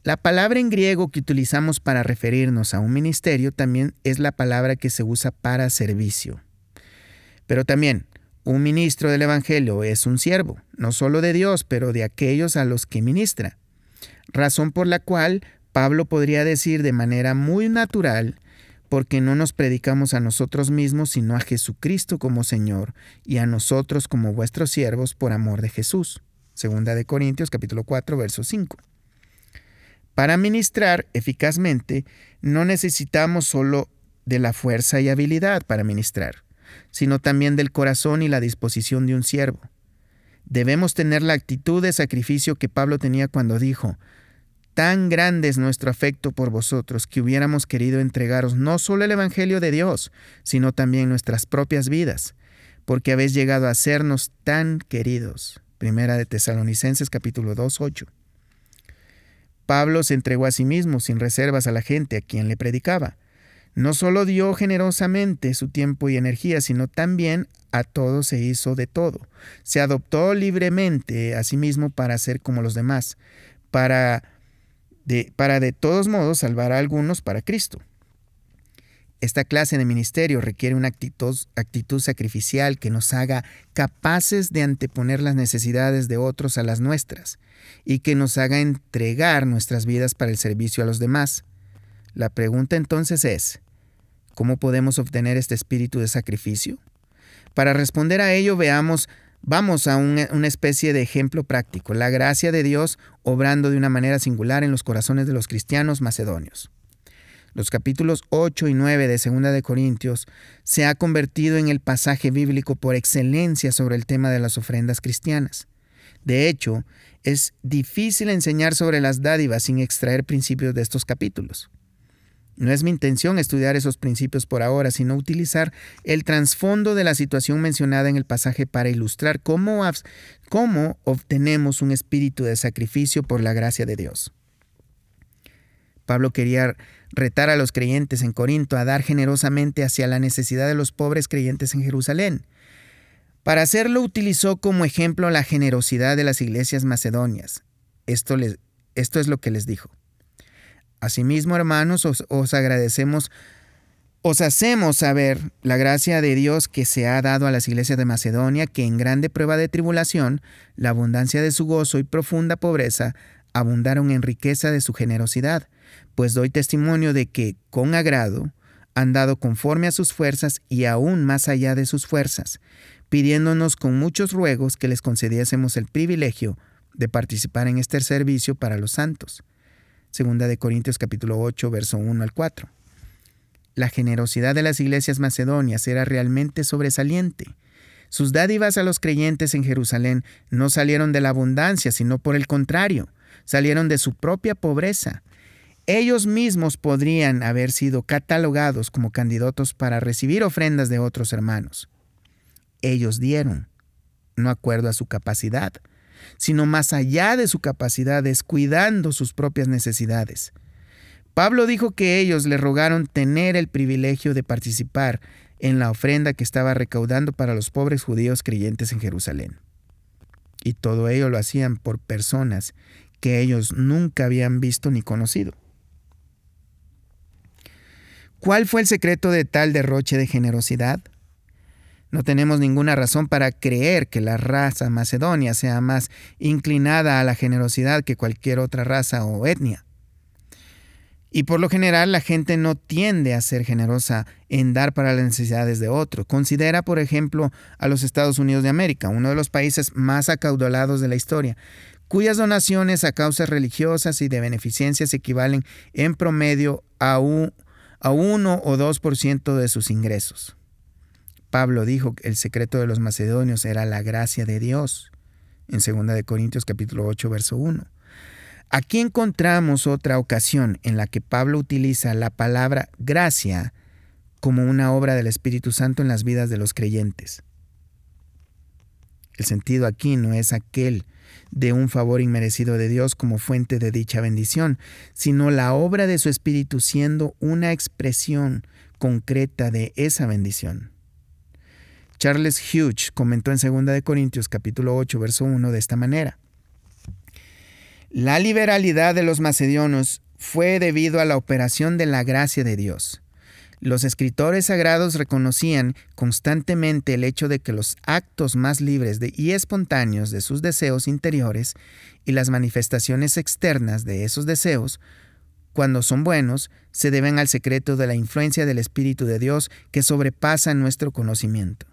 La palabra en griego que utilizamos para referirnos a un ministerio también es la palabra que se usa para servicio. Pero también, un ministro del Evangelio es un siervo, no solo de Dios, pero de aquellos a los que ministra. Razón por la cual Pablo podría decir de manera muy natural, porque no nos predicamos a nosotros mismos, sino a Jesucristo como Señor, y a nosotros como vuestros siervos por amor de Jesús. Segunda de Corintios capítulo 4, verso 5. Para ministrar eficazmente, no necesitamos solo de la fuerza y habilidad para ministrar sino también del corazón y la disposición de un siervo. Debemos tener la actitud de sacrificio que Pablo tenía cuando dijo, Tan grande es nuestro afecto por vosotros que hubiéramos querido entregaros no solo el Evangelio de Dios, sino también nuestras propias vidas, porque habéis llegado a sernos tan queridos. Primera de Tesalonicenses capítulo 2, 8. Pablo se entregó a sí mismo sin reservas a la gente a quien le predicaba. No solo dio generosamente su tiempo y energía, sino también a todo se hizo de todo. Se adoptó libremente a sí mismo para ser como los demás, para de, todos modos salvar a algunos para Cristo. Esta clase de ministerio requiere una actitud, sacrificial que nos haga capaces de anteponer las necesidades de otros a las nuestras y que nos haga entregar nuestras vidas para el servicio a los demás. La pregunta entonces es, ¿cómo podemos obtener este espíritu de sacrificio? Para responder a ello, veamos, vamos a una especie de ejemplo práctico, la gracia de Dios obrando de una manera singular en los corazones de los cristianos macedonios. Los capítulos 8 y 9 de 2 de Corintios se ha convertido en el pasaje bíblico por excelencia sobre el tema de las ofrendas cristianas. De hecho, es difícil enseñar sobre las dádivas sin extraer principios de estos capítulos. No es mi intención estudiar esos principios por ahora, sino utilizar el trasfondo de la situación mencionada en el pasaje para ilustrar cómo, cómo obtenemos un espíritu de sacrificio por la gracia de Dios. Pablo quería retar a los creyentes en Corinto a dar generosamente hacia la necesidad de los pobres creyentes en Jerusalén. Para hacerlo utilizó como ejemplo la generosidad de las iglesias macedonias. Esto, es lo que les dijo. Asimismo, hermanos, os, agradecemos, os hacemos saber la gracia de Dios que se ha dado a las iglesias de Macedonia, que en grande prueba de tribulación, la abundancia de su gozo y profunda pobreza abundaron en riqueza de su generosidad, pues doy testimonio de que, con agrado, han dado conforme a sus fuerzas y aún más allá de sus fuerzas, pidiéndonos con muchos ruegos que les concediésemos el privilegio de participar en este servicio para los santos. Segunda de Corintios capítulo 8, verso 1 al 4. La generosidad de las iglesias macedonias era realmente sobresaliente. Sus dádivas a los creyentes en Jerusalén no salieron de la abundancia, sino por el contrario, salieron de su propia pobreza. Ellos mismos podrían haber sido catalogados como candidatos para recibir ofrendas de otros hermanos. Ellos dieron, no acuerdo a su capacidad, sino más allá de su capacidad, descuidando sus propias necesidades. Pablo dijo que ellos le rogaron tener el privilegio de participar en la ofrenda que estaba recaudando para los pobres judíos creyentes en Jerusalén. Y todo ello lo hacían por personas que ellos nunca habían visto ni conocido. ¿Cuál fue el secreto de tal derroche de generosidad? No tenemos ninguna razón para creer que la raza macedonia sea más inclinada a la generosidad que cualquier otra raza o etnia. Y por lo general la gente no tiende a ser generosa en dar para las necesidades de otros. Considera, por ejemplo, a los Estados Unidos de América, uno de los países más acaudalados de la historia, cuyas donaciones a causas religiosas y de beneficencias equivalen en promedio a, un, a 1 o 2% de sus ingresos. Pablo dijo que el secreto de los macedonios era la gracia de Dios, en 2 Corintios capítulo 8, verso 1. Aquí encontramos otra ocasión en la que Pablo utiliza la palabra gracia como una obra del Espíritu Santo en las vidas de los creyentes. El sentido aquí no es aquel de un favor inmerecido de Dios como fuente de dicha bendición, sino la obra de su Espíritu siendo una expresión concreta de esa bendición. Charles Hughes comentó en 2 Corintios capítulo 8 verso 1 de esta manera: La liberalidad de los macedonios fue debido a la operación de la gracia de Dios. Los escritores sagrados reconocían constantemente el hecho de que los actos más libres y espontáneos de sus deseos interiores y las manifestaciones externas de esos deseos, cuando son buenos, se deben al secreto de la influencia del Espíritu de Dios que sobrepasa nuestro conocimiento.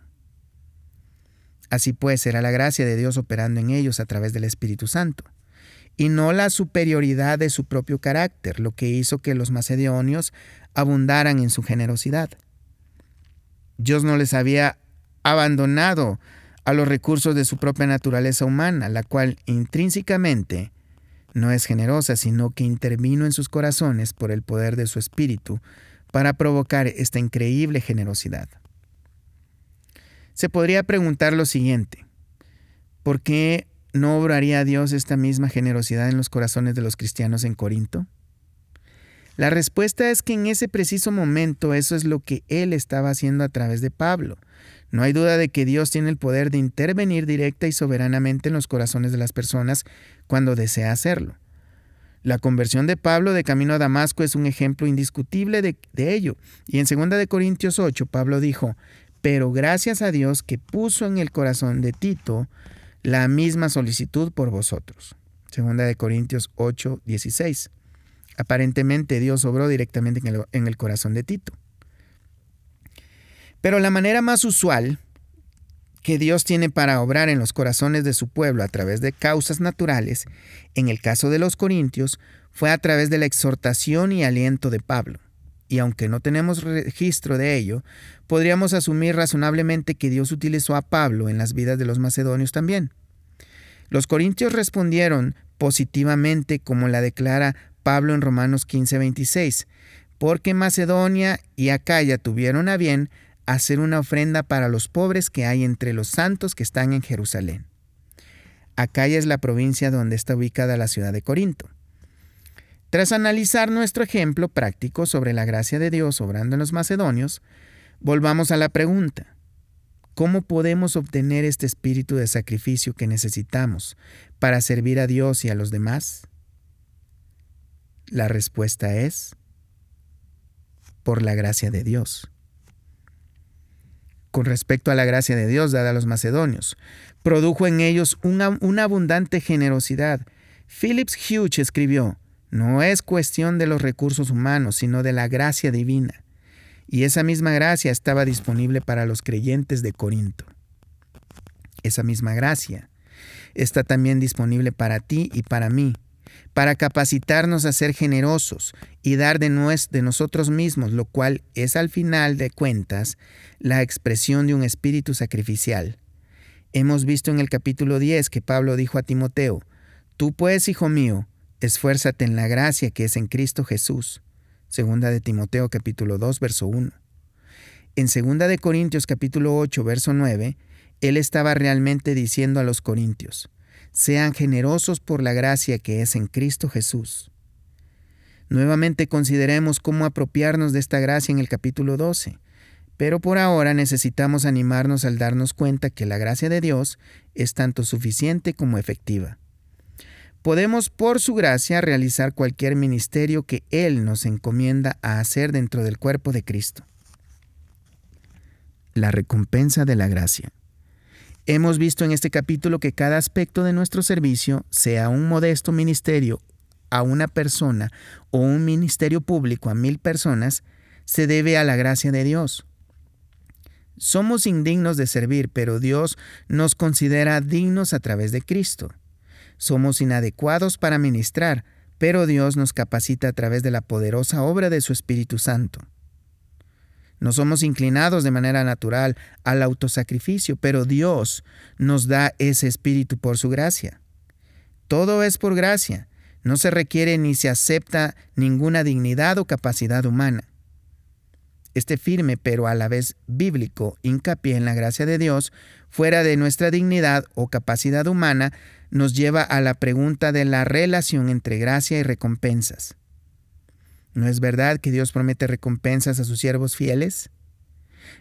Así pues, era la gracia de Dios operando en ellos a través del Espíritu Santo, y no la superioridad de su propio carácter, lo que hizo que los macedonios abundaran en su generosidad. Dios no les había abandonado a los recursos de su propia naturaleza humana, la cual intrínsecamente no es generosa, sino que intervino en sus corazones por el poder de su espíritu para provocar esta increíble generosidad. Se podría preguntar lo siguiente, ¿por qué no obraría Dios esta misma generosidad en los corazones de los cristianos en Corinto? La respuesta es que en ese preciso momento eso es lo que Él estaba haciendo a través de Pablo. No hay duda de que Dios tiene el poder de intervenir directa y soberanamente en los corazones de las personas cuando desea hacerlo. La conversión de Pablo de camino a Damasco es un ejemplo indiscutible de, ello. Y en 2 Corintios 8, Pablo dijo, pero gracias a Dios que puso en el corazón de Tito la misma solicitud por vosotros. Segunda de Corintios 8, 16. Aparentemente Dios obró directamente en el, en el corazón de Tito. Pero la manera más usual que Dios tiene para obrar en los corazones de su pueblo a través de causas naturales, en el caso de los corintios, fue a través de la exhortación y aliento de Pablo y aunque no tenemos registro de ello, podríamos asumir razonablemente que Dios utilizó a Pablo en las vidas de los macedonios también. Los corintios respondieron positivamente como la declara Pablo en Romanos 15:26, porque Macedonia y Acaya tuvieron a bien hacer una ofrenda para los pobres que hay entre los santos que están en Jerusalén. Acaya es la provincia donde está ubicada la ciudad de Corinto. Tras analizar nuestro ejemplo práctico sobre la gracia de Dios obrando en los macedonios, volvamos a la pregunta. ¿Cómo podemos obtener este espíritu de sacrificio que necesitamos para servir a Dios y a los demás? La respuesta es por la gracia de Dios. Con respecto a la gracia de Dios dada a los macedonios, produjo en ellos una, abundante generosidad. Phillips Hughes escribió, no es cuestión de los recursos humanos, sino de la gracia divina. Y esa misma gracia estaba disponible para los creyentes de Corinto. Esa misma gracia está también disponible para ti y para mí, para capacitarnos a ser generosos y dar de, de nosotros mismos, lo cual es al final de cuentas la expresión de un espíritu sacrificial. Hemos visto en el capítulo 10 que Pablo dijo a Timoteo, Tú pues, hijo mío, esfuérzate en la gracia que es en Cristo Jesús. Segunda de Timoteo capítulo 2, verso 1. En segunda de Corintios capítulo 8, verso 9, él estaba realmente diciendo a los corintios, sean generosos por la gracia que es en Cristo Jesús. Nuevamente consideremos cómo apropiarnos de esta gracia en el capítulo 12, pero por ahora necesitamos animarnos al darnos cuenta que la gracia de Dios es tanto suficiente como efectiva. Podemos por su gracia realizar cualquier ministerio que Él nos encomienda a hacer dentro del cuerpo de Cristo. La recompensa de la gracia. Hemos visto en este capítulo que cada aspecto de nuestro servicio, sea un modesto ministerio a una persona o un ministerio público a mil personas, se debe a la gracia de Dios. Somos indignos de servir, pero Dios nos considera dignos a través de Cristo. Somos inadecuados para ministrar, pero Dios nos capacita a través de la poderosa obra de su Espíritu Santo. No somos inclinados de manera natural al autosacrificio, pero Dios nos da ese espíritu por su gracia. Todo es por gracia. No se requiere ni se acepta ninguna dignidad o capacidad humana. Este firme pero a la vez bíblico hincapié en la gracia de Dios, fuera de nuestra dignidad o capacidad humana, nos lleva a la pregunta de la relación entre gracia y recompensas. ¿No es verdad que Dios promete recompensas a sus siervos fieles?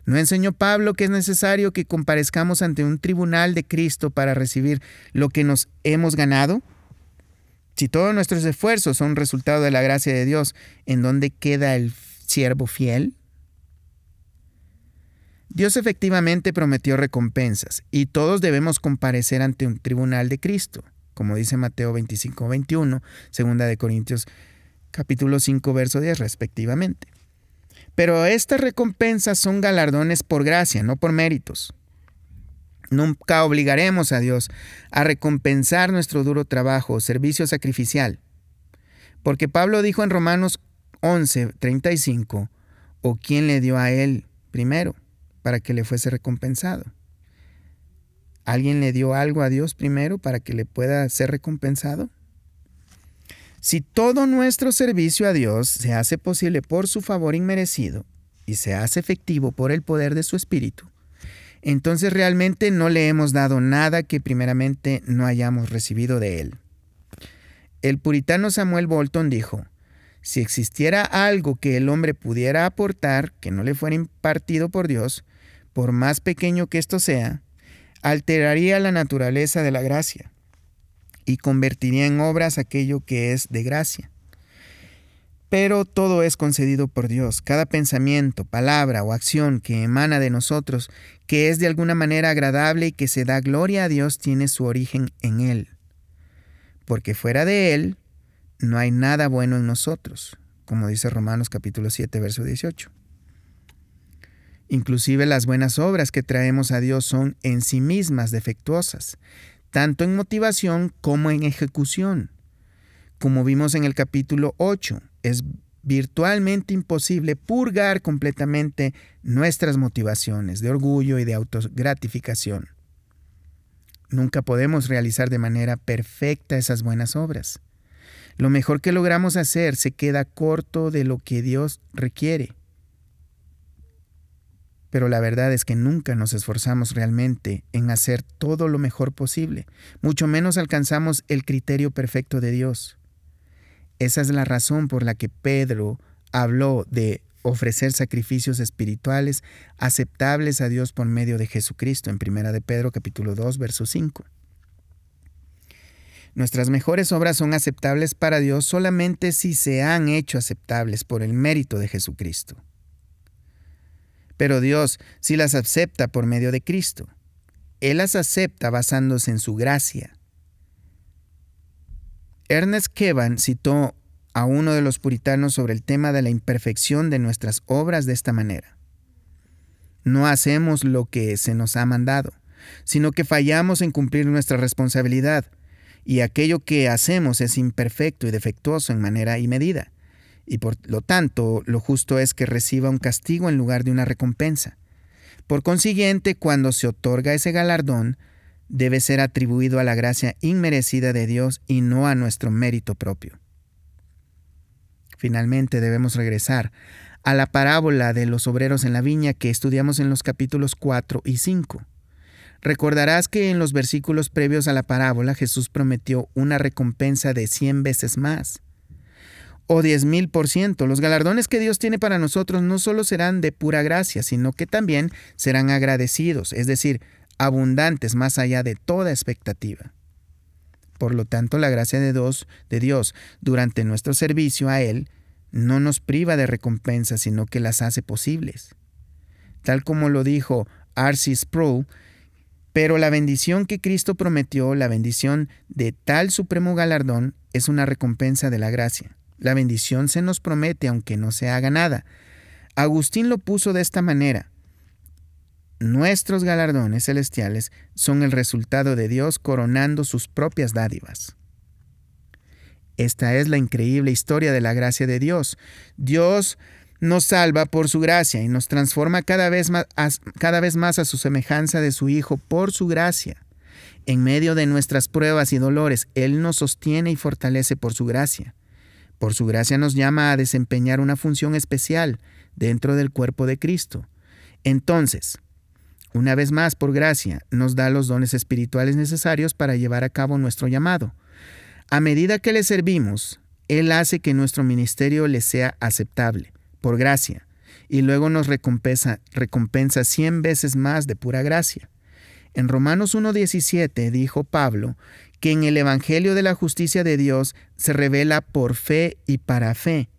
¿No enseñó Pablo que es necesario que comparezcamos ante un tribunal de Cristo para recibir lo que nos hemos ganado? Si todos nuestros esfuerzos son resultado de la gracia de Dios, ¿en dónde queda el siervo fiel? Dios efectivamente prometió recompensas y todos debemos comparecer ante un tribunal de Cristo, como dice Mateo 25, 21, segunda de Corintios capítulo 5, verso 10 respectivamente. Pero estas recompensas son galardones por gracia, no por méritos. Nunca obligaremos a Dios a recompensar nuestro duro trabajo o servicio sacrificial. Porque Pablo dijo en Romanos 11, 35, o quién le dio a él primero para que le fuese recompensado. ¿Alguien le dio algo a Dios primero para que le pueda ser recompensado? Si todo nuestro servicio a Dios se hace posible por su favor inmerecido y se hace efectivo por el poder de su Espíritu, entonces realmente no le hemos dado nada que primeramente no hayamos recibido de Él. El puritano Samuel Bolton dijo, si existiera algo que el hombre pudiera aportar que no le fuera impartido por Dios, por más pequeño que esto sea, alteraría la naturaleza de la gracia y convertiría en obras aquello que es de gracia. Pero todo es concedido por Dios. Cada pensamiento, palabra o acción que emana de nosotros, que es de alguna manera agradable y que se da gloria a Dios, tiene su origen en Él. Porque fuera de Él no hay nada bueno en nosotros, como dice Romanos capítulo 7, verso 18. Inclusive las buenas obras que traemos a Dios son en sí mismas defectuosas tanto en motivación como en ejecución. Como vimos en el capítulo 8, es virtualmente imposible purgar completamente nuestras motivaciones de orgullo y de autogratificación. Nunca podemos realizar de manera perfecta esas buenas obras. Lo mejor que logramos hacer se queda corto de lo que Dios requiere pero la verdad es que nunca nos esforzamos realmente en hacer todo lo mejor posible, mucho menos alcanzamos el criterio perfecto de Dios. Esa es la razón por la que Pedro habló de ofrecer sacrificios espirituales aceptables a Dios por medio de Jesucristo en 1 de Pedro capítulo 2 verso 5. Nuestras mejores obras son aceptables para Dios solamente si se han hecho aceptables por el mérito de Jesucristo. Pero Dios sí las acepta por medio de Cristo. Él las acepta basándose en su gracia. Ernest Kevan citó a uno de los puritanos sobre el tema de la imperfección de nuestras obras de esta manera. No hacemos lo que se nos ha mandado, sino que fallamos en cumplir nuestra responsabilidad, y aquello que hacemos es imperfecto y defectuoso en manera y medida, y por lo tanto lo justo es que reciba un castigo en lugar de una recompensa. Por consiguiente, cuando se otorga ese galardón, debe ser atribuido a la gracia inmerecida de Dios y no a nuestro mérito propio. Finalmente debemos regresar a la parábola de los obreros en la viña que estudiamos en los capítulos 4 y 5. Recordarás que en los versículos previos a la parábola Jesús prometió una recompensa de 100 veces más o diez mil por ciento. Los galardones que Dios tiene para nosotros no solo serán de pura gracia, sino que también serán agradecidos, es decir, abundantes más allá de toda expectativa. Por lo tanto, la gracia de Dios, de Dios durante nuestro servicio a Él no nos priva de recompensas, sino que las hace posibles. Tal como lo dijo R.C. Sproul, pero la bendición que Cristo prometió, la bendición de tal supremo galardón, es una recompensa de la gracia. La bendición se nos promete aunque no se haga nada. Agustín lo puso de esta manera. Nuestros galardones celestiales son el resultado de Dios coronando sus propias dádivas. Esta es la increíble historia de la gracia de Dios. Dios nos salva por su gracia y nos transforma cada vez más a, su semejanza de su Hijo por su gracia. En medio de nuestras pruebas y dolores, Él nos sostiene y fortalece por su gracia. Por su gracia nos llama a desempeñar una función especial dentro del cuerpo de Cristo. Entonces, una vez más, por gracia, nos da los dones espirituales necesarios para llevar a cabo nuestro llamado. A medida que le servimos, Él hace que nuestro ministerio le sea aceptable, por gracia, y luego nos recompensa, recompensa cien veces más de pura gracia. En Romanos 1.17 dijo Pablo que en el Evangelio de la justicia de Dios se revela por fe y para fe,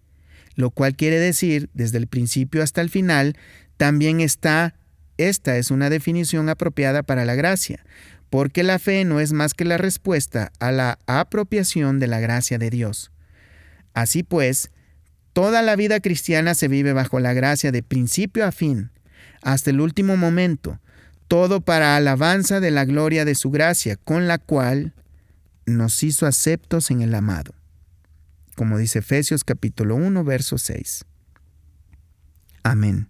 lo cual quiere decir, desde el principio hasta el final, también está, esta es una definición apropiada para la gracia, porque la fe no es más que la respuesta a la apropiación de la gracia de Dios. Así pues, toda la vida cristiana se vive bajo la gracia de principio a fin, hasta el último momento, todo para alabanza de la gloria de su gracia, con la cual nos hizo aceptos en el amado. Como dice Efesios capítulo 1, verso 6. Amén.